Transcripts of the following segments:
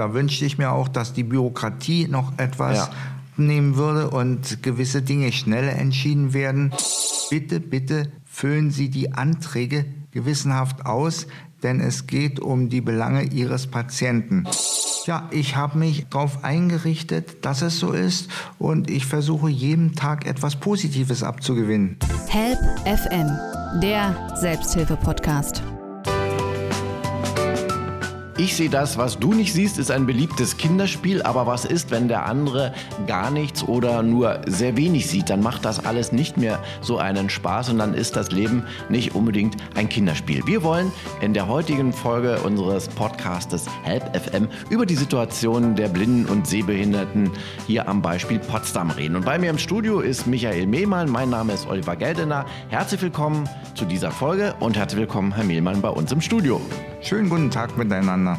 da wünschte ich mir auch, dass die Bürokratie noch etwas ja. nehmen würde und gewisse Dinge schneller entschieden werden. Bitte, bitte füllen Sie die Anträge gewissenhaft aus, denn es geht um die Belange Ihres Patienten. Ja, ich habe mich darauf eingerichtet, dass es so ist und ich versuche jeden Tag etwas Positives abzugewinnen. Help FM, der Selbsthilfe-Podcast. Ich sehe das, was du nicht siehst, ist ein beliebtes Kinderspiel, aber was ist, wenn der andere gar nichts oder nur sehr wenig sieht? Dann macht das alles nicht mehr so einen Spaß und dann ist das Leben nicht unbedingt ein Kinderspiel. Wir wollen in der heutigen Folge unseres Podcastes Help FM über die Situation der Blinden und Sehbehinderten hier am Beispiel Potsdam reden. Und bei mir im Studio ist Michael Mehlmann, mein Name ist Oliver Geldener. Herzlich willkommen zu dieser Folge und herzlich willkommen, Herr Mehlmann, bei uns im Studio. Schönen guten Tag miteinander.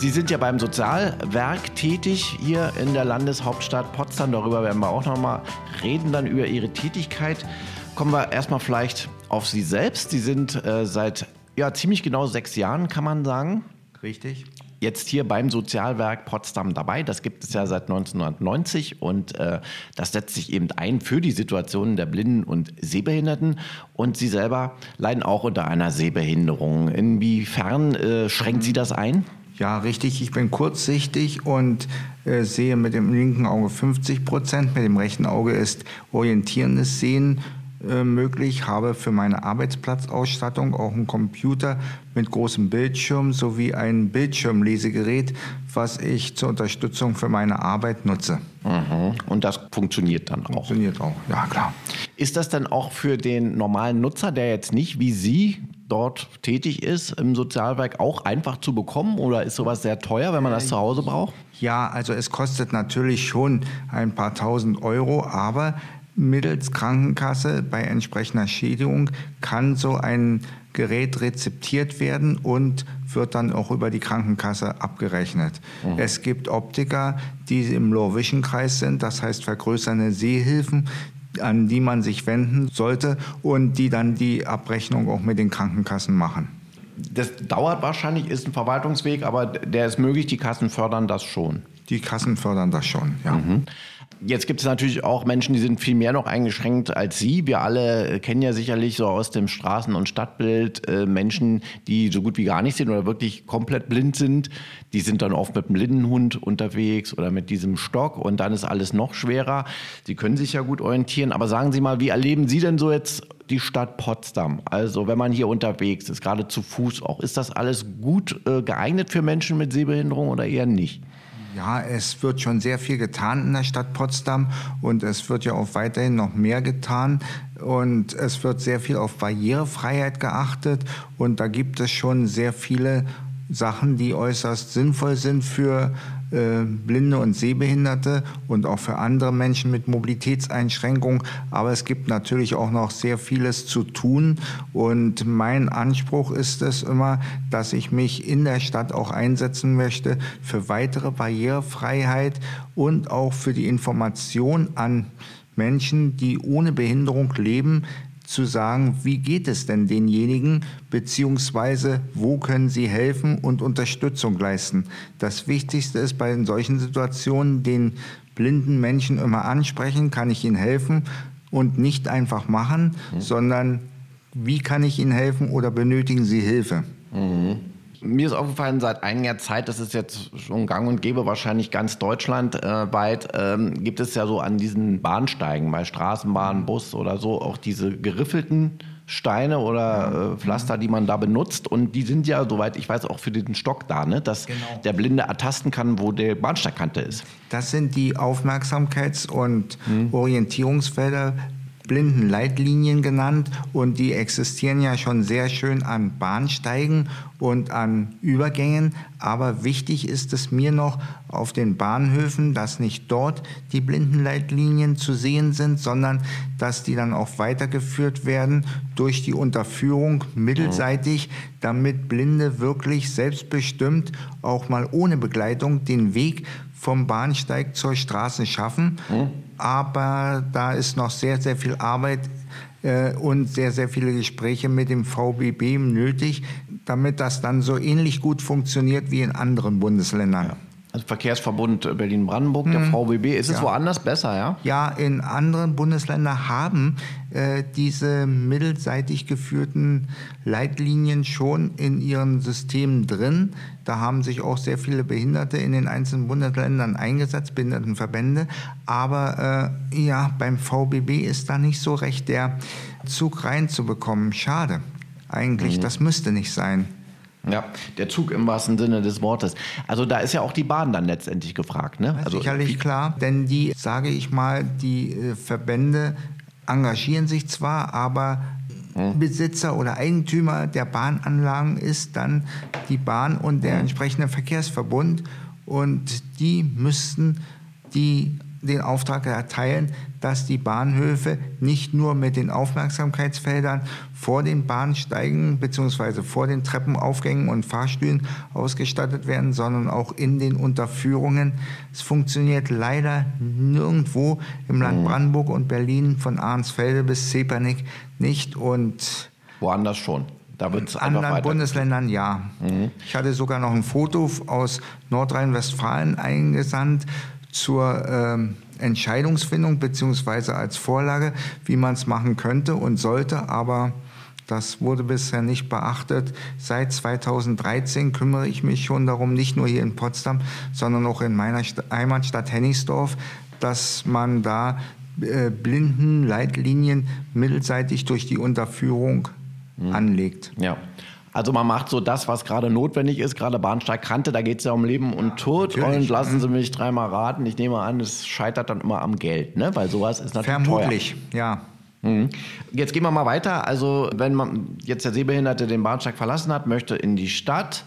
Sie sind ja beim Sozialwerk tätig hier in der Landeshauptstadt Potsdam. Darüber werden wir auch nochmal reden, dann über Ihre Tätigkeit. Kommen wir erstmal vielleicht auf Sie selbst. Sie sind äh, seit ja, ziemlich genau sechs Jahren, kann man sagen. Richtig jetzt hier beim Sozialwerk Potsdam dabei. Das gibt es ja seit 1990 und äh, das setzt sich eben ein für die Situation der Blinden und Sehbehinderten. Und Sie selber leiden auch unter einer Sehbehinderung. Inwiefern äh, schränkt Sie das ein? Ja, richtig. Ich bin kurzsichtig und äh, sehe mit dem linken Auge 50 Prozent. Mit dem rechten Auge ist orientierendes Sehen äh, möglich, habe für meine Arbeitsplatzausstattung auch einen Computer mit großem Bildschirm sowie ein Bildschirmlesegerät, was ich zur Unterstützung für meine Arbeit nutze. Mhm. Und das funktioniert dann auch? Funktioniert auch, ja klar. Ist das dann auch für den normalen Nutzer, der jetzt nicht wie Sie dort tätig ist, im Sozialwerk auch einfach zu bekommen oder ist sowas sehr teuer, wenn man das zu Hause braucht? Ja, also es kostet natürlich schon ein paar tausend Euro, aber mittels Krankenkasse bei entsprechender Schädigung kann so ein Gerät rezeptiert werden und wird dann auch über die Krankenkasse abgerechnet. Mhm. Es gibt Optiker, die im Low-Vision-Kreis sind, das heißt vergrößernde Sehhilfen, an die man sich wenden sollte und die dann die Abrechnung auch mit den Krankenkassen machen. Das dauert wahrscheinlich, ist ein Verwaltungsweg, aber der ist möglich, die Kassen fördern das schon. Die Kassen fördern das schon, ja. Mhm. Jetzt gibt es natürlich auch Menschen, die sind viel mehr noch eingeschränkt als Sie. Wir alle kennen ja sicherlich so aus dem Straßen- und Stadtbild äh, Menschen, die so gut wie gar nicht sehen oder wirklich komplett blind sind. Die sind dann oft mit einem Blindenhund unterwegs oder mit diesem Stock und dann ist alles noch schwerer. Sie können sich ja gut orientieren. Aber sagen Sie mal, wie erleben Sie denn so jetzt die Stadt Potsdam? Also wenn man hier unterwegs ist, gerade zu Fuß auch, ist das alles gut äh, geeignet für Menschen mit Sehbehinderung oder eher nicht? Ja, es wird schon sehr viel getan in der Stadt Potsdam und es wird ja auch weiterhin noch mehr getan und es wird sehr viel auf Barrierefreiheit geachtet und da gibt es schon sehr viele Sachen, die äußerst sinnvoll sind für Blinde und Sehbehinderte und auch für andere Menschen mit Mobilitätseinschränkungen. Aber es gibt natürlich auch noch sehr vieles zu tun. Und mein Anspruch ist es immer, dass ich mich in der Stadt auch einsetzen möchte für weitere Barrierefreiheit und auch für die Information an Menschen, die ohne Behinderung leben, zu sagen, wie geht es denn denjenigen, beziehungsweise wo können sie helfen und Unterstützung leisten. Das Wichtigste ist bei solchen Situationen, den blinden Menschen immer ansprechen, kann ich ihnen helfen und nicht einfach machen, mhm. sondern wie kann ich ihnen helfen oder benötigen sie Hilfe. Mhm. Mir ist aufgefallen, seit einiger Zeit, das ist jetzt schon gang und gäbe, wahrscheinlich ganz deutschlandweit, äh, ähm, gibt es ja so an diesen Bahnsteigen, bei Straßenbahn, Bus oder so, auch diese geriffelten Steine oder äh, Pflaster, die man da benutzt. Und die sind ja, soweit ich weiß, auch für den Stock da, ne? dass genau. der Blinde ertasten kann, wo der Bahnsteigkante ist. Das sind die Aufmerksamkeits- und hm. Orientierungsfelder Blindenleitlinien genannt und die existieren ja schon sehr schön an Bahnsteigen und an Übergängen. Aber wichtig ist es mir noch auf den Bahnhöfen, dass nicht dort die Blindenleitlinien zu sehen sind, sondern dass die dann auch weitergeführt werden durch die Unterführung mittelseitig, damit Blinde wirklich selbstbestimmt auch mal ohne Begleitung den Weg vom Bahnsteig zur Straße schaffen. Aber da ist noch sehr, sehr viel Arbeit äh, und sehr, sehr viele Gespräche mit dem VBB nötig, damit das dann so ähnlich gut funktioniert wie in anderen Bundesländern. Ja. Also Verkehrsverbund Berlin-Brandenburg, der VBB. Ist es Ja. woanders besser, ja? Ja, in anderen Bundesländern haben äh, diese mittelseitig geführten Leitlinien schon in ihren Systemen drin. Da haben sich auch sehr viele Behinderte in den einzelnen Bundesländern eingesetzt, Behindertenverbände. Aber äh, ja, beim VBB ist da nicht so recht der Zug reinzubekommen. Schade. Eigentlich, das müsste nicht sein. Ja, der Zug im wahrsten Sinne des Wortes. Also da ist ja auch die Bahn dann letztendlich gefragt, ne? Also Sicherlich klar, denn die, sage ich mal, die äh, Verbände engagieren sich zwar, aber Besitzer oder Eigentümer der Bahnanlagen ist dann die Bahn und der entsprechende Verkehrsverbund und die müssten die den Auftrag erteilen, dass die Bahnhöfe nicht nur mit den Aufmerksamkeitsfeldern vor den Bahnsteigen bzw. vor den Treppenaufgängen und Fahrstühlen ausgestattet werden, sondern auch in den Unterführungen. Es funktioniert leider nirgendwo im Land Brandenburg und Berlin von Arnsfelde bis Zepernick nicht und woanders schon. Da in anderen weiter. Bundesländern ja. Ich hatte sogar noch ein Foto aus Nordrhein-Westfalen eingesandt zur ähm, Entscheidungsfindung beziehungsweise als Vorlage, wie man es machen könnte und sollte, aber das wurde bisher nicht beachtet. Seit 2013 kümmere ich mich schon darum, nicht nur hier in Potsdam, sondern auch in meiner St Heimatstadt Hennigsdorf, dass man da äh, blinden Leitlinien mittelseitig durch die Unterführung anlegt. Ja. Also man macht so das, was gerade notwendig ist, gerade Bahnsteigkante, da geht es ja um Leben und Tod. natürlich. Und lassen Sie mich dreimal raten, ich nehme an, es scheitert dann immer am Geld, ne? Weil sowas ist natürlich Vermutlich, ja. teuer. Mhm. Jetzt gehen wir mal weiter. Also wenn man jetzt der Sehbehinderte den Bahnsteig verlassen hat, möchte in die Stadt.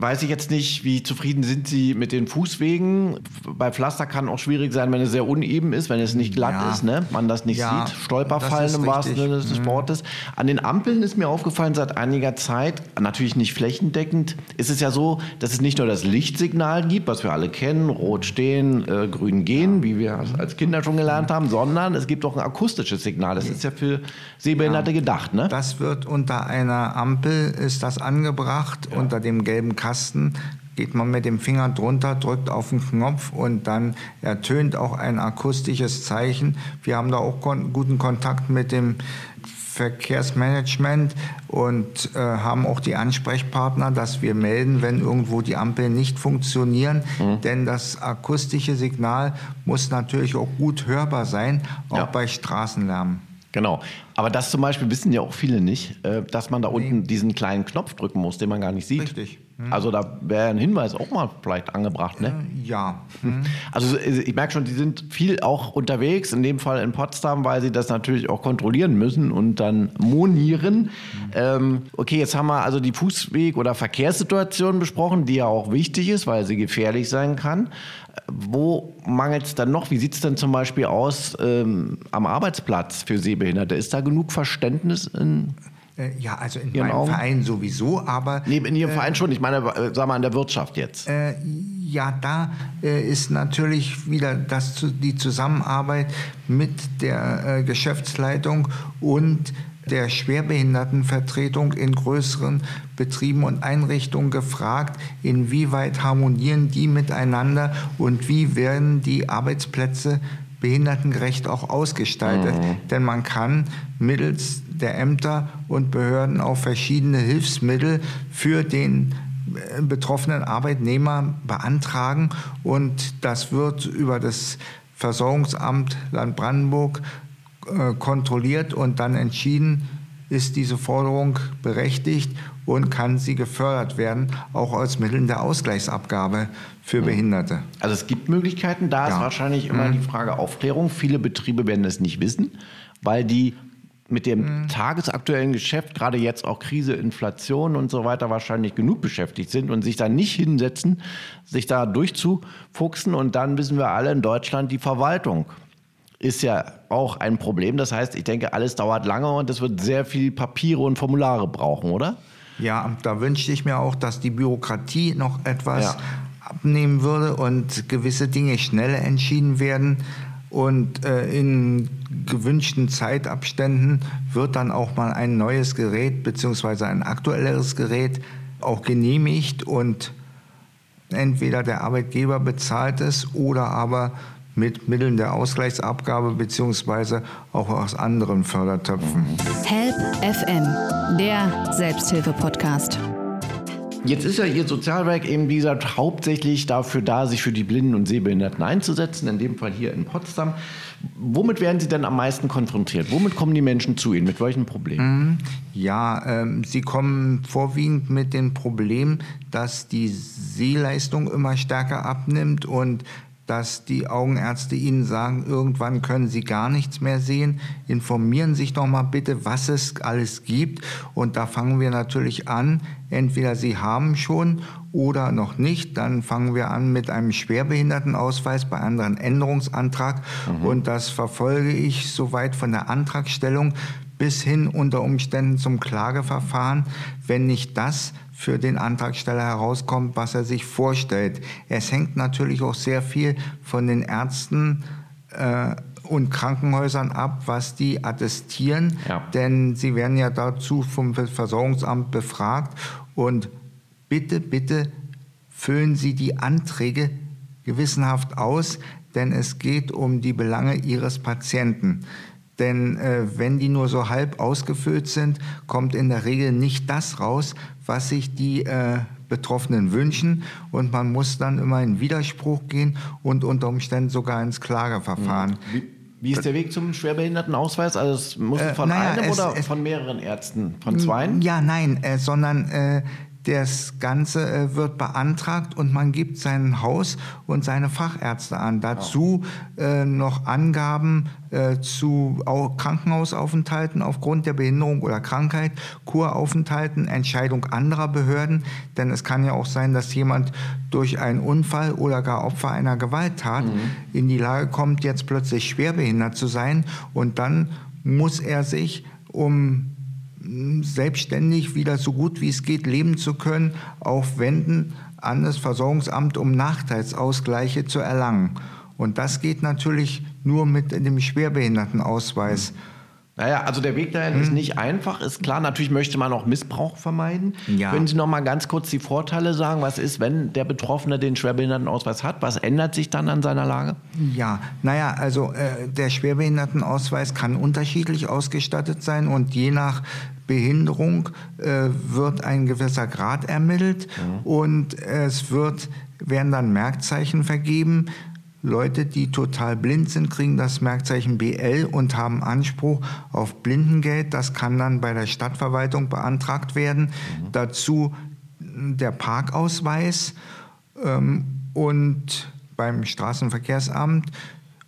Weiß ich jetzt nicht, wie zufrieden sind Sie mit den Fußwegen? Bei Pflaster kann auch schwierig sein, wenn es sehr uneben ist, wenn es nicht glatt Ja. ist, ne? man das nicht Ja, sieht. Stolperfallen im wahrsten. Mhm. Sinne des Wortes. An den Ampeln ist mir aufgefallen seit einiger Zeit, natürlich nicht flächendeckend, ist es ja so, dass es nicht nur das Lichtsignal gibt, was wir alle kennen, rot stehen, äh, grün gehen, wie wir als Kinder schon gelernt haben, sondern es gibt auch ein akustisches Signal. Das ist ja für Sehbehinderte gedacht, ne? Das wird unter einer Ampel, ist das angebracht, unter dem gelben Kasten. Geht man mit dem Finger drunter, drückt auf den Knopf und dann ertönt auch ein akustisches Zeichen. Wir haben da auch kon guten Kontakt mit dem Verkehrsmanagement und äh, haben auch die Ansprechpartner, dass wir melden, wenn irgendwo die Ampeln nicht funktionieren. Denn das akustische Signal muss natürlich auch gut hörbar sein, auch Ja. bei Straßenlärm. Genau. Aber das zum Beispiel wissen ja auch viele nicht, äh, dass man da unten diesen kleinen Knopf drücken muss, den man gar nicht sieht. Richtig. Also da wäre ein Hinweis auch mal vielleicht angebracht, ne? Ja. Also äh, ich merke schon, die sind viel auch unterwegs, in dem Fall in Potsdam, weil sie das natürlich auch kontrollieren müssen und dann monieren. Ähm, okay, jetzt haben wir also die Fußweg- oder Verkehrssituation besprochen, die ja auch wichtig ist, weil sie gefährlich sein kann. Äh, Wo mangelt es dann noch? Wie sieht es denn zum Beispiel aus ähm, am Arbeitsplatz für Sehbehinderte? Ist da genug Verständnis in, Äh, Ja, also in Ihren meinem Augen? Verein sowieso, aber nee, in Ihrem Verein schon? Ich meine, äh, sag mal, in der Wirtschaft jetzt. äh, ja, da äh, ist natürlich wieder das, die Zusammenarbeit mit der äh, Geschäftsleitung und der Schwerbehindertenvertretung in größeren Betrieben und Einrichtungen gefragt, inwieweit harmonieren die miteinander und wie werden die Arbeitsplätze behindertengerecht auch ausgestaltet. Denn man kann mittels der Ämter und Behörden auch verschiedene Hilfsmittel für den äh, betroffenen Arbeitnehmer beantragen und das wird über das Versorgungsamt Land Brandenburg äh, kontrolliert und dann entschieden, ist diese Forderung berechtigt und kann sie gefördert werden, auch aus Mitteln der Ausgleichsabgabe für Behinderte. Also es gibt Möglichkeiten, da ist Ja. Mhm. wahrscheinlich immer die Frage Aufklärung. Viele Betriebe werden es nicht wissen, weil die mit dem Mhm. tagesaktuellen Geschäft, gerade jetzt auch Krise, Inflation und so weiter, wahrscheinlich genug beschäftigt sind und sich da nicht hinsetzen, sich da durchzufuchsen. Und dann wissen wir alle in Deutschland, die Verwaltung ist ja auch ein Problem. Das heißt, ich denke, alles dauert lange und es wird sehr viel Papiere und Formulare brauchen, oder? Ja, da wünschte ich mir auch, dass die Bürokratie noch etwas Ja. abnehmen würde und gewisse Dinge schneller entschieden werden. Und äh, in gewünschten Zeitabständen wird dann auch mal ein neues Gerät bzw. ein aktuelleres Gerät auch genehmigt und entweder der Arbeitgeber bezahlt es oder aber mit Mitteln der Ausgleichsabgabe beziehungsweise auch aus anderen Fördertöpfen. Help FM, der Selbsthilfe-Podcast. Jetzt ist ja Ihr Sozialwerk eben, wie gesagt, hauptsächlich dafür da, sich für die Blinden und Sehbehinderten einzusetzen, in dem Fall hier in Potsdam. Womit werden Sie denn am meisten konfrontiert? Womit kommen die Menschen zu Ihnen? Mit welchen Problemen? Mhm. Ja, ähm, sie kommen vorwiegend mit dem Problem, dass die Sehleistung immer stärker abnimmt und dass die Augenärzte Ihnen sagen, irgendwann können Sie gar nichts mehr sehen. Informieren Sie sich doch mal bitte, was es alles gibt. Und da fangen wir natürlich an. Entweder Sie haben schon oder noch nicht. Dann fangen wir an mit einem Schwerbehindertenausweis bei anderen Änderungsantrag. Mhm. Und das verfolge ich soweit von der Antragstellung bis hin unter Umständen zum Klageverfahren, wenn nicht das für den Antragsteller herauskommt, was er sich vorstellt. Es hängt natürlich auch sehr viel von den Ärzten äh, und Krankenhäusern ab, was die attestieren, ja. denn sie werden ja dazu vom Versorgungsamt befragt und bitte, bitte füllen Sie die Anträge gewissenhaft aus, denn es geht um die Belange Ihres Patienten. Denn äh, wenn die nur so halb ausgefüllt sind, kommt in der Regel nicht das raus, was sich die äh, Betroffenen wünschen. Und man muss dann immer in Widerspruch gehen und unter Umständen sogar ins Klageverfahren. Wie, wie ist der Weg zum Schwerbehindertenausweis? Also es muss äh, von naja, einem es, oder es, von mehreren Ärzten? Von zweien? Ja, nein, äh, sondern äh, das Ganze äh, wird beantragt und man gibt sein Haus und seine Fachärzte an. Dazu äh, noch Angaben äh, zu Krankenhausaufenthalten aufgrund der Behinderung oder Krankheit, Kuraufenthalten, Entscheidung anderer Behörden. Denn es kann ja auch sein, dass jemand durch einen Unfall oder gar Opfer einer Gewalttat mhm. in die Lage kommt, jetzt plötzlich schwerbehindert zu sein. Und dann muss er sich um selbstständig wieder so gut wie es geht leben zu können, aufwenden an das Versorgungsamt, um Nachteilsausgleiche zu erlangen. Und das geht natürlich nur mit dem Schwerbehindertenausweis. Naja, also der Weg dahin hm. ist nicht einfach, ist klar. Natürlich möchte man auch Missbrauch vermeiden. Ja. Können Sie noch mal ganz kurz die Vorteile sagen? Was ist, wenn der Betroffene den Schwerbehindertenausweis hat? Was ändert sich dann an seiner Lage? Ja, naja, also äh, der Schwerbehindertenausweis kann unterschiedlich ausgestattet sein und je nach Behinderung äh, wird ein gewisser Grad ermittelt mhm. und es wird, werden dann Merkzeichen vergeben. Leute, die total blind sind, kriegen das Merkzeichen BL und haben Anspruch auf Blindengeld. Das kann dann bei der Stadtverwaltung beantragt werden. Mhm. Dazu der Parkausweis ähm, und beim Straßenverkehrsamt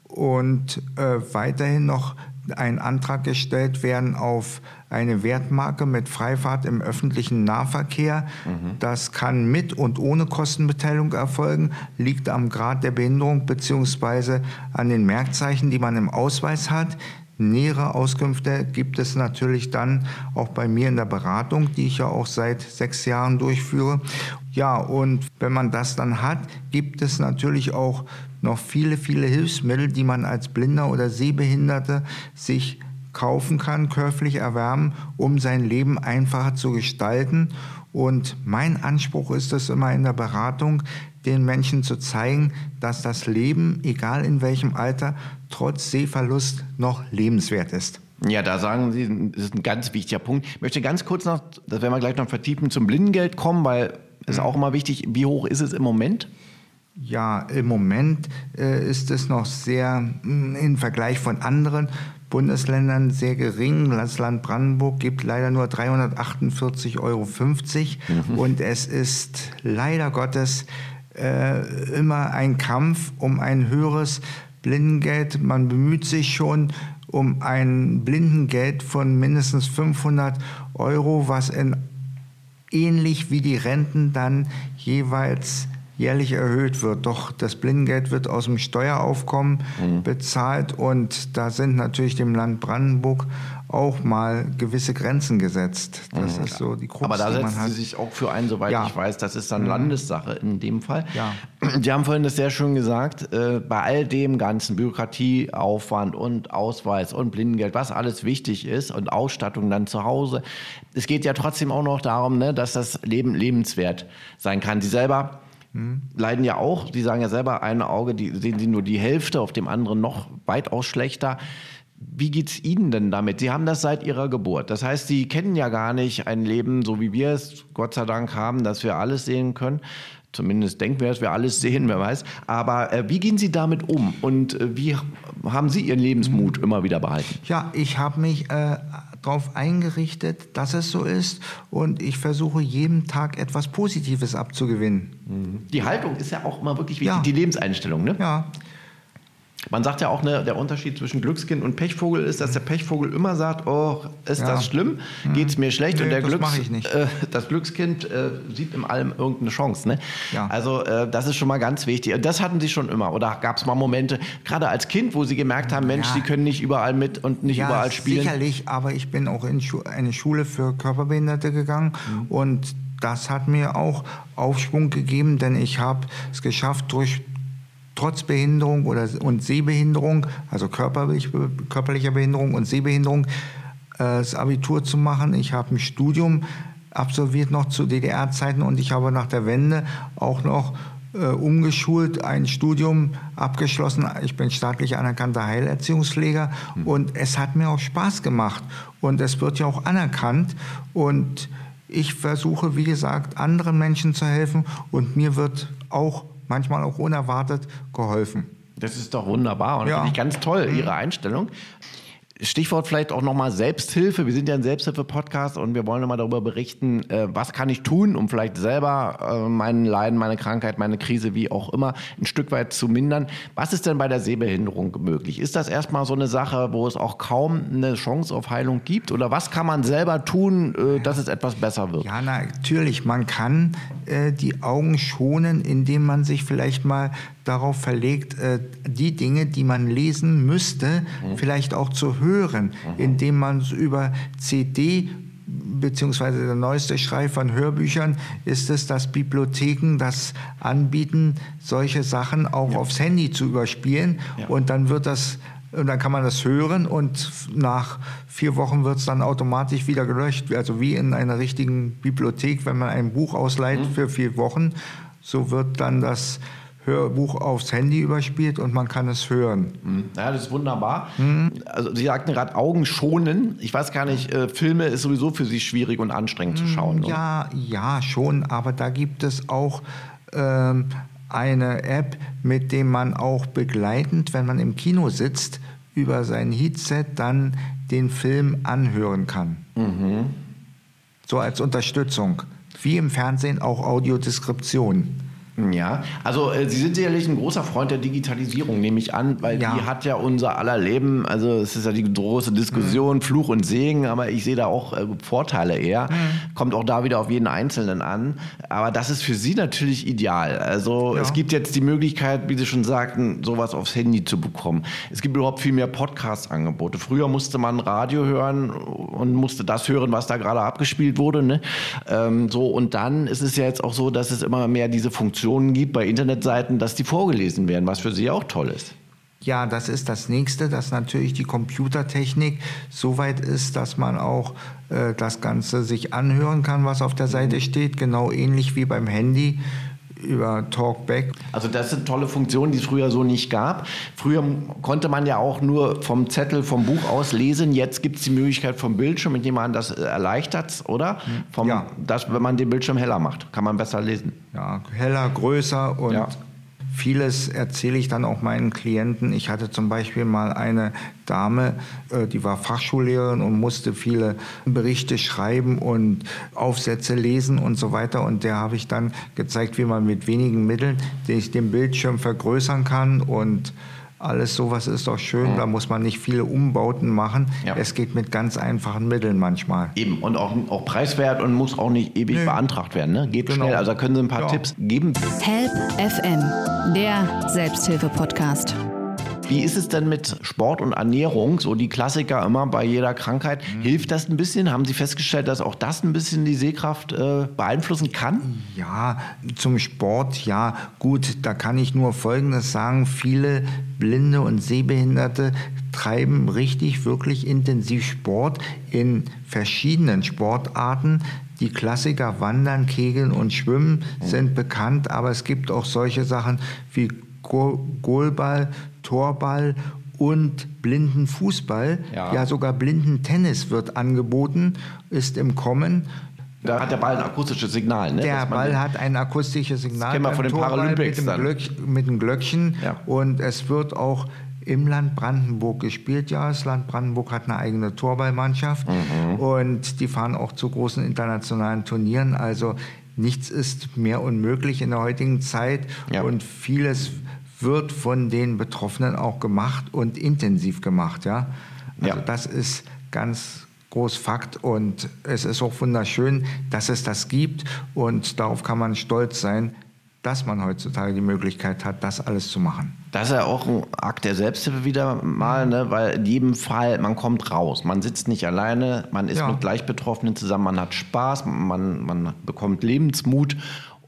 und äh, weiterhin noch ein Antrag gestellt werden auf eine Wertmarke mit Freifahrt im öffentlichen Nahverkehr. Mhm. Das kann mit und ohne Kostenbeteiligung erfolgen, liegt am Grad der Behinderung bzw. an den Merkzeichen, die man im Ausweis hat. Nähere Auskünfte gibt es natürlich dann auch bei mir in der Beratung, die ich ja auch seit sechs Jahren durchführe. Ja, und wenn man das dann hat, gibt es natürlich auch noch viele, viele Hilfsmittel, die man als Blinder oder Sehbehinderte sich kaufen kann, körperlich erwärmen, um sein Leben einfacher zu gestalten. Und mein Anspruch ist es immer in der Beratung, den Menschen zu zeigen, dass das Leben, egal in welchem Alter, trotz Sehverlust noch lebenswert ist. Ja, da sagen Sie, das ist ein ganz wichtiger Punkt. Ich möchte ganz kurz noch, das werden wir gleich noch vertiefen, zum Blindengeld kommen, weil es mhm. auch immer wichtig, wie hoch ist es im Moment? Ja, im Moment äh, ist es noch sehr mm, im Vergleich von anderen Bundesländern sehr gering. Das Land Brandenburg gibt leider nur 348,50 Euro. Mhm. Und es ist leider Gottes äh, immer ein Kampf um ein höheres Blindengeld. Man bemüht sich schon um ein Blindengeld von mindestens 500 Euro, was in, ähnlich wie die Renten dann jeweils jährlich erhöht wird. Doch das Blindengeld wird aus dem Steueraufkommen mhm. bezahlt und da sind natürlich dem Land Brandenburg auch mal gewisse Grenzen gesetzt. Das mhm. ist so die Krux, Aber da setzen Sie sich auch für ein, soweit ja. ich weiß. Das ist dann mhm. Landessache in dem Fall. Ja. Sie haben vorhin das sehr schön gesagt. Äh, bei all dem ganzen Bürokratieaufwand und Ausweis und Blindengeld, was alles wichtig ist und Ausstattung dann zu Hause. Es geht ja trotzdem auch noch darum, ne, dass das Leben lebenswert sein kann. Sie selber hm. leiden ja auch. Die sagen ja selber, ein Auge, die sehen sie nur die Hälfte, auf dem anderen noch weitaus schlechter. Wie geht es Ihnen denn damit? Sie haben das seit Ihrer Geburt. Das heißt, Sie kennen ja gar nicht ein Leben, so wie wir es Gott sei Dank haben, dass wir alles sehen können. Zumindest denken wir, dass wir alles sehen, wer weiß. Aber äh, wie gehen Sie damit um und äh, wie haben Sie Ihren Lebensmut immer wieder behalten? Ja, ich habe mich äh, darauf eingerichtet, dass es so ist und ich versuche jeden Tag etwas Positives abzugewinnen. Mhm. Die Haltung ist ja auch immer wirklich wichtig, ja. die Lebenseinstellung, ne? Ja. Man sagt ja auch, ne, der Unterschied zwischen Glückskind und Pechvogel ist, dass der Pechvogel immer sagt, oh, ist ja. das schlimm? Mhm. Geht es mir schlecht? Nee, und der das Glücks, ich nicht. Äh, das Glückskind äh, sieht in allem irgendeine Chance. Ne? Ja. Also äh, das ist schon mal ganz wichtig. Und das hatten Sie schon immer. Oder gab es mal Momente, gerade als Kind, wo Sie gemerkt haben, Mensch, ja. Sie können nicht überall mit und nicht überall spielen? Sicherlich, aber ich bin auch in Schu eine Schule für Körperbehinderte gegangen mhm. und das hat mir auch Aufschwung gegeben, denn ich habe es geschafft, durch trotz Behinderung oder, und Sehbehinderung, also körperlich, körperlicher Behinderung und Sehbehinderung, äh, das Abitur zu machen. Ich habe ein Studium absolviert noch zu DDR-Zeiten und ich habe nach der Wende auch noch äh, umgeschult, ein Studium abgeschlossen. Ich bin staatlich anerkannter Heilerziehungspfleger mhm. und es hat mir auch Spaß gemacht und es wird ja auch anerkannt und ich versuche, wie gesagt, anderen Menschen zu helfen und mir wird auch manchmal auch unerwartet geholfen. Das ist doch wunderbar und ja. finde ich ganz toll, Ihre mhm. Einstellung. Stichwort vielleicht auch nochmal Selbsthilfe. Wir sind ja ein Selbsthilfe-Podcast und wir wollen nochmal darüber berichten, äh, was kann ich tun, um vielleicht selber äh, meinen Leiden, meine Krankheit, meine Krise, wie auch immer, ein Stück weit zu mindern. Was ist denn bei der Sehbehinderung möglich? Ist das erstmal so eine Sache, wo es auch kaum eine Chance auf Heilung gibt? Oder was kann man selber tun, äh, dass es etwas besser wird? Ja, natürlich. Man kann die Augen schonen, indem man sich vielleicht mal darauf verlegt, äh, die Dinge, die man lesen müsste, mhm. vielleicht auch zu hören, mhm. indem man über CD beziehungsweise der neueste Schrei von Hörbüchern ist es, dass Bibliotheken das anbieten, solche Sachen auch ja. aufs Handy zu überspielen ja. und dann wird das und dann kann man das hören und nach vier Wochen wird es dann automatisch wieder gelöscht. Also wie in einer richtigen Bibliothek, wenn man ein Buch ausleiht mhm. für vier Wochen, so wird dann das Hörbuch aufs Handy überspielt und man kann es hören. Mhm. Ja, das ist wunderbar. Mhm. Also Sie sagten gerade Augen schonen. Ich weiß gar nicht, äh, Filme ist sowieso für Sie schwierig und anstrengend zu schauen. Ja, oder? ja, schon, aber da gibt es auch ähm, eine App, mit der man auch begleitend, wenn man im Kino sitzt, über sein Headset dann den Film anhören kann. Mhm. So als Unterstützung. Wie im Fernsehen auch Audiodeskription. Ja, also äh, Sie sind sicherlich ein großer Freund der Digitalisierung, nehme ich an, weil ja. die hat ja unser aller Leben, also es ist ja die große Diskussion, mhm. Fluch und Segen, aber ich sehe da auch äh, Vorteile eher. Mhm. Kommt auch da wieder auf jeden Einzelnen an. Aber das ist für Sie natürlich ideal. Also ja. es gibt jetzt die Möglichkeit, wie Sie schon sagten, sowas aufs Handy zu bekommen. Es gibt überhaupt viel mehr Podcast-Angebote. Früher musste man Radio hören und musste das hören, was da gerade abgespielt wurde. Ne? Ähm, so, und dann ist es ja jetzt auch so, dass es immer mehr diese Funktion Funktionen gibt bei Internetseiten, dass die vorgelesen werden, was für Sie auch toll ist. Ja, das ist das Nächste, dass natürlich die Computertechnik so weit ist, dass man auch äh, das Ganze sich anhören kann, was auf der Seite steht, genau ähnlich wie beim Handy über Talkback. Also das sind tolle Funktionen, die es früher so nicht gab. Früher konnte man ja auch nur vom Zettel, vom Buch aus lesen. Jetzt gibt es die Möglichkeit vom Bildschirm, mit dem man das äh, erleichtert, oder? Vom, ja. Das, wenn man den Bildschirm heller macht, kann man besser lesen. Ja, heller, größer und ja. Vieles erzähle ich dann auch meinen Klienten. Ich hatte zum Beispiel mal eine Dame, äh, die war Fachschullehrerin und musste viele Berichte schreiben und Aufsätze lesen und so weiter. Und der habe ich dann gezeigt, wie man mit wenigen Mitteln den Bildschirm vergrößern kann und alles sowas ist doch schön, mhm. da muss man nicht viele Umbauten machen. Ja. Es geht mit ganz einfachen Mitteln manchmal. Eben, und auch, auch preiswert und muss auch nicht ewig nee. beantragt werden. Ne? Geht genau. schnell, also da können Sie ein paar ja. Tipps geben. Help FM, der Selbsthilfe-Podcast. Wie ist es denn mit Sport und Ernährung? So die Klassiker immer bei jeder Krankheit. Mhm. Hilft das ein bisschen? Haben Sie festgestellt, dass auch das ein bisschen die Sehkraft äh, beeinflussen kann? Ja, zum Sport, ja. Gut, da kann ich nur Folgendes sagen. Viele Blinde und Sehbehinderte treiben richtig, wirklich intensiv Sport in verschiedenen Sportarten. Die Klassiker Wandern, Kegeln und Schwimmen sind bekannt, aber es gibt auch solche Sachen wie Goalball, Torball und blinden Fußball. Ja. ja, sogar blinden Tennis wird angeboten, ist im Kommen. Da hat der Ball ein akustisches Signal. Ne? Der Ball hat ein akustisches Signal. Das kennen wir von den Paralympics mit dem, Glöck, mit dem Glöckchen. Ja. Und es wird auch im Land Brandenburg gespielt. Ja, das Land Brandenburg hat eine eigene Torballmannschaft mhm. und die fahren auch zu großen internationalen Turnieren. Also nichts ist mehr unmöglich in der heutigen Zeit ja. und vieles wird von den Betroffenen auch gemacht und intensiv gemacht. Ja, also ja. das ist ganz groß Fakt und es ist auch wunderschön, dass es das gibt und darauf kann man stolz sein, dass man heutzutage die Möglichkeit hat, das alles zu machen. Das ist ja auch ein Akt der Selbsthilfe wieder mal, ne? weil in jedem Fall, man kommt raus. Man sitzt nicht alleine, man ist ja. mit Gleichbetroffenen zusammen, man hat Spaß, man, man bekommt Lebensmut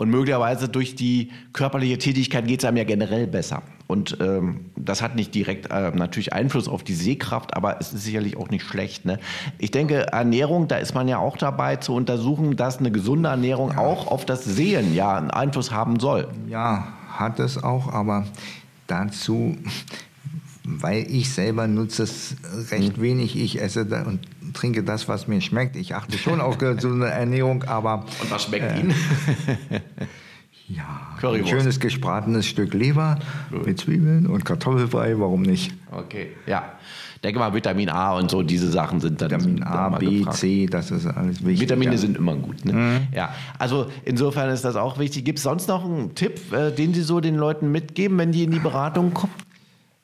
und möglicherweise durch die körperliche Tätigkeit geht es einem ja generell besser. Und ähm, das hat nicht direkt äh, natürlich Einfluss auf die Sehkraft, aber es ist sicherlich auch nicht schlecht. Ne? Ich denke, Ernährung, da ist man ja auch dabei zu untersuchen, dass eine gesunde Ernährung ja. auch auf das Sehen ja einen Einfluss haben soll. Ja, hat es auch, aber dazu weil ich selber nutze es recht hm. wenig. Ich esse und trinke das, was mir schmeckt. Ich achte schon auf gesunde Ernährung, aber. Und was schmeckt äh, Ihnen? ja, ein schönes gespratenes Stück Leber Gut. mit Zwiebeln und Kartoffelbrei, warum nicht? Okay, ja. Denke mal, Vitamin A und so, diese Sachen sind dann. Vitamin A, B, gefragt. C, das ist alles wichtig. Vitamine ja. sind immer gut. Ne? Mhm. Ja, also insofern ist das auch wichtig. Gibt es sonst noch einen Tipp, äh, den Sie so den Leuten mitgeben, wenn die in die Beratung kommen?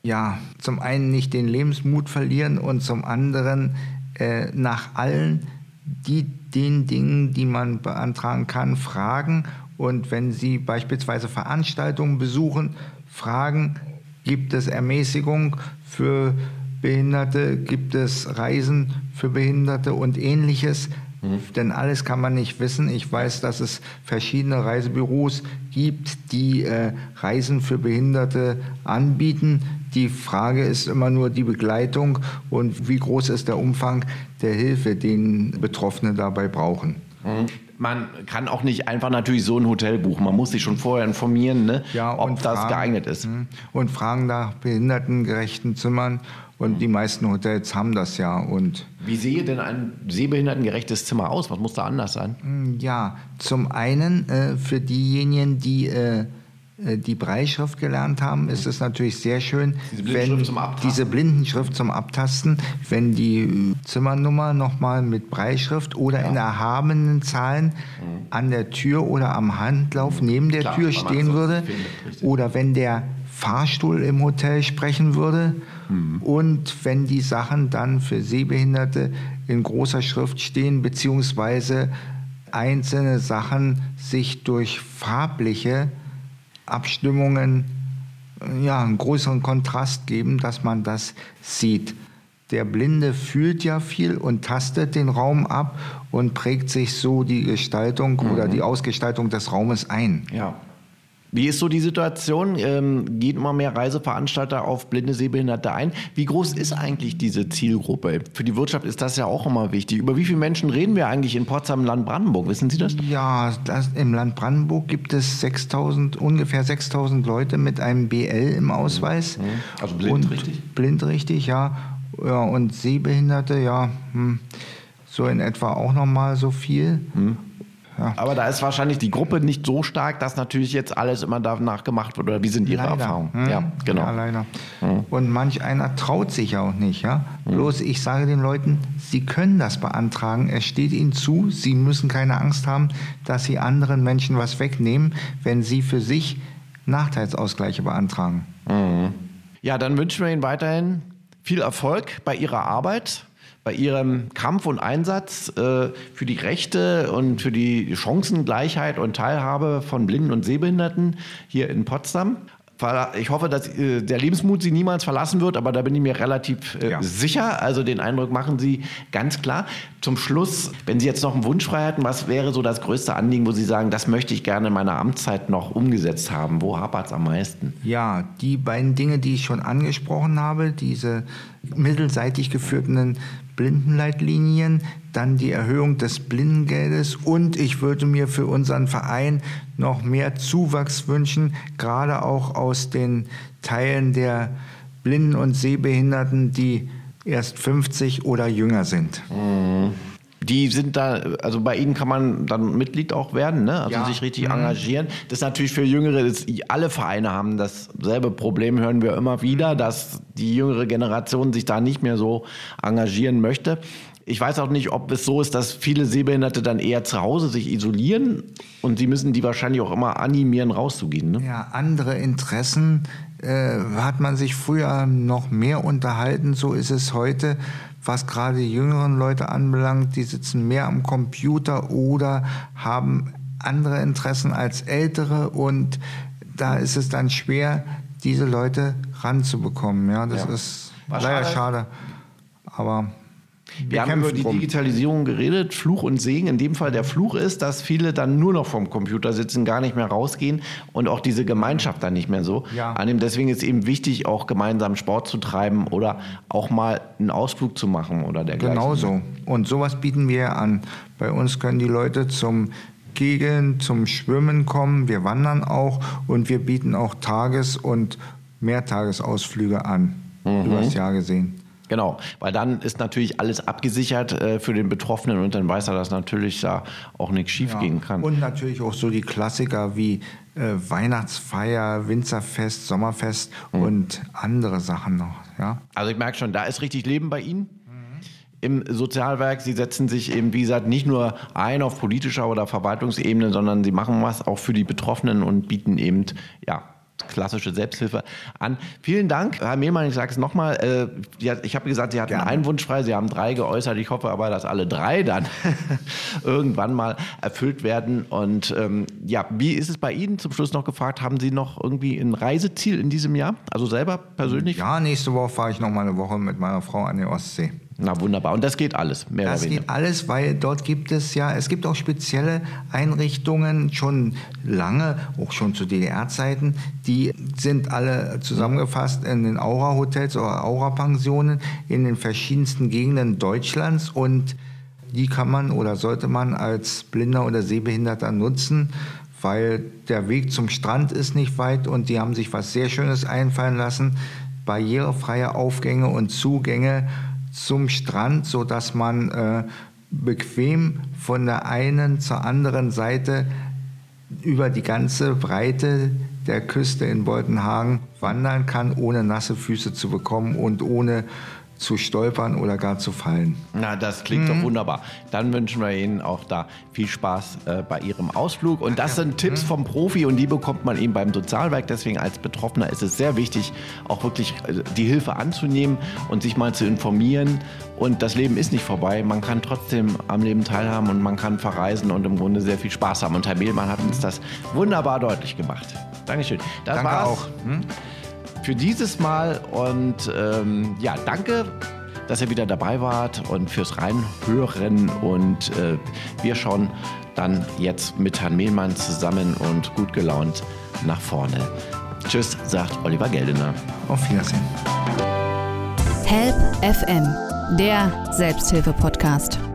Ja, zum einen nicht den Lebensmut verlieren und zum anderen äh, nach allen die, den Dingen, die man beantragen kann, fragen. Und wenn Sie beispielsweise Veranstaltungen besuchen, fragen, gibt es Ermäßigung für Behinderte, gibt es Reisen für Behinderte und ähnliches. Mhm. Denn alles kann man nicht wissen. Ich weiß, dass es verschiedene Reisebüros gibt, die äh, Reisen für Behinderte anbieten. Die Frage ist immer nur die Begleitung und wie groß ist der Umfang der Hilfe, den Betroffene dabei brauchen. Mhm. Man kann auch nicht einfach natürlich so ein Hotel buchen. Man muss sich schon vorher informieren, ne, ja, ob das geeignet ist. Mhm. Und fragen nach behindertengerechten Zimmern. Und die meisten Hotels haben das ja. Und Wie sehe denn ein sehbehindertengerechtes Zimmer aus? Was muss da anders sein? Mhm, ja, zum einen äh, für diejenigen, die äh, die Breischrift gelernt haben, ist es natürlich sehr schön, diese wenn diese Blindenschrift zum Abtasten, wenn die Zimmernummer nochmal mit Breischrift oder ja. in erhabenen Zahlen mhm. an der Tür oder am Handlauf mhm. neben der Klar, Tür stehen würde findet, oder wenn der Fahrstuhl im Hotel sprechen würde mhm. und wenn die Sachen dann für Sehbehinderte in großer Schrift stehen, beziehungsweise einzelne Sachen sich durch farbliche Abstimmungen ja, einen größeren Kontrast geben, dass man das sieht. Der Blinde fühlt ja viel und tastet den Raum ab und prägt sich so die Gestaltung mhm. oder die Ausgestaltung des Raumes ein. Ja. Wie ist so die Situation? Ähm, geht immer mehr Reiseveranstalter auf blinde Sehbehinderte ein? Wie groß ist eigentlich diese Zielgruppe? Für die Wirtschaft ist das ja auch immer wichtig. Über wie viele Menschen reden wir eigentlich in Potsdam, Land Brandenburg? Wissen Sie das? Ja, das, im Land Brandenburg gibt es 6000, ungefähr 6000 Leute mit einem BL im Ausweis. Mhm. Also blind, und richtig? Blind, richtig, ja. ja und Sehbehinderte, ja, hm, so in etwa auch nochmal so viel. Mhm. Ja. Aber da ist wahrscheinlich die Gruppe nicht so stark, dass natürlich jetzt alles immer danach gemacht wird. Oder wie sind Ihre leider. Erfahrungen? Hm. Ja, genau. Ja, leider. Hm. Und manch einer traut sich ja auch nicht. Ja? Hm. Bloß ich sage den Leuten, sie können das beantragen. Es steht ihnen zu. Sie müssen keine Angst haben, dass sie anderen Menschen was wegnehmen, wenn sie für sich Nachteilsausgleiche beantragen. Mhm. Ja, dann wünschen wir Ihnen weiterhin viel Erfolg bei Ihrer Arbeit bei ihrem Kampf und Einsatz äh, für die Rechte und für die Chancengleichheit und Teilhabe von Blinden und Sehbehinderten hier in Potsdam. ich hoffe, dass äh, der Lebensmut Sie niemals verlassen wird, aber da bin ich mir relativ äh, ja. sicher. Also den Eindruck machen Sie ganz klar. Zum Schluss, wenn Sie jetzt noch einen Wunsch frei hätten, was wäre so das größte Anliegen, wo Sie sagen, das möchte ich gerne in meiner Amtszeit noch umgesetzt haben? Wo hapert es am meisten? Ja, die beiden Dinge, die ich schon angesprochen habe, diese mittelseitig geführten Blindenleitlinien, dann die Erhöhung des Blindengeldes und ich würde mir für unseren Verein noch mehr Zuwachs wünschen, gerade auch aus den Teilen der Blinden und Sehbehinderten, die erst 50 oder jünger sind. Mhm. Die sind da, also bei Ihnen kann man dann Mitglied auch werden, ne? also ja. sich richtig mhm. engagieren. Das ist natürlich für Jüngere, das, alle Vereine haben dasselbe Problem, hören wir immer wieder, dass die jüngere Generation sich da nicht mehr so engagieren möchte. Ich weiß auch nicht, ob es so ist, dass viele Sehbehinderte dann eher zu Hause sich isolieren und sie müssen die wahrscheinlich auch immer animieren, rauszugehen. Ne? Ja, andere Interessen äh, hat man sich früher noch mehr unterhalten, so ist es heute was gerade die jüngeren Leute anbelangt, die sitzen mehr am Computer oder haben andere Interessen als ältere und da ist es dann schwer, diese Leute ranzubekommen. Ja, das ja. ist War leider schade. schade. Aber wir, wir haben über die drum. Digitalisierung geredet, Fluch und Segen. In dem Fall der Fluch ist, dass viele dann nur noch vom Computer sitzen, gar nicht mehr rausgehen und auch diese Gemeinschaft dann nicht mehr so ja. annehmen. Deswegen ist eben wichtig, auch gemeinsam Sport zu treiben oder auch mal einen Ausflug zu machen oder dergleichen. Genau so. Und sowas bieten wir an. Bei uns können die Leute zum Kegeln, zum Schwimmen kommen. Wir wandern auch und wir bieten auch Tages- und Mehrtagesausflüge an, mhm. über das Jahr gesehen. Genau, weil dann ist natürlich alles abgesichert äh, für den Betroffenen und dann weiß er, dass natürlich da auch nichts schiefgehen ja. kann. Und natürlich auch so die Klassiker wie äh, Weihnachtsfeier, Winzerfest, Sommerfest mhm. und andere Sachen noch. Ja? Also ich merke schon, da ist richtig Leben bei Ihnen im Sozialwerk. Sie setzen sich eben, wie gesagt, nicht nur ein auf politischer oder Verwaltungsebene, sondern sie machen was auch für die Betroffenen und bieten eben ja, klassische Selbsthilfe an. Vielen Dank, Herr Mehlmann, ich sage es nochmal. Äh, ich habe gesagt, Sie hatten Gerne. einen Wunsch frei, Sie haben drei geäußert. Ich hoffe aber, dass alle drei dann irgendwann mal erfüllt werden. Und ähm, ja, wie ist es bei Ihnen zum Schluss noch gefragt? Haben Sie noch irgendwie ein Reiseziel in diesem Jahr? Also selber persönlich? Ja, nächste Woche fahre ich noch mal eine Woche mit meiner Frau an die Ostsee. Na wunderbar. Und das geht alles, mehr das oder weniger. Das geht alles, weil dort gibt es ja, es gibt auch spezielle Einrichtungen schon lange, auch schon zu DDR-Zeiten, die sind alle zusammengefasst in den Aura-Hotels oder Aura-Pensionen in den verschiedensten Gegenden Deutschlands und die kann man oder sollte man als Blinder oder Sehbehinderter nutzen, weil der Weg zum Strand ist nicht weit und die haben sich was sehr Schönes einfallen lassen. Barrierefreie Aufgänge und Zugänge zum Strand, sodass man äh, bequem von der einen zur anderen Seite über die ganze Breite der Küste in Boltenhagen wandern kann, ohne nasse Füße zu bekommen und ohne zu stolpern oder gar zu fallen. Na, das klingt mhm. doch wunderbar. Dann wünschen wir Ihnen auch da viel Spaß äh, bei Ihrem Ausflug. Und das sind Tipps mhm. vom Profi und die bekommt man eben beim Sozialwerk. Deswegen als Betroffener ist es sehr wichtig, auch wirklich äh, die Hilfe anzunehmen und sich mal zu informieren. Und das Leben ist nicht vorbei. Man kann trotzdem am Leben teilhaben und man kann verreisen und im Grunde sehr viel Spaß haben. Und Herr Mehlmann hat uns das wunderbar deutlich gemacht. Dankeschön. Das Danke war's. auch. Hm? Für dieses Mal. Und ähm, ja, danke, dass ihr wieder dabei wart und fürs Reinhören. Und äh, wir schauen dann jetzt mit Herrn Mehlmann zusammen und gut gelaunt nach vorne. Tschüss, sagt Oliver Geldener. Auf Wiedersehen. Help FM, der Selbsthilfe-Podcast.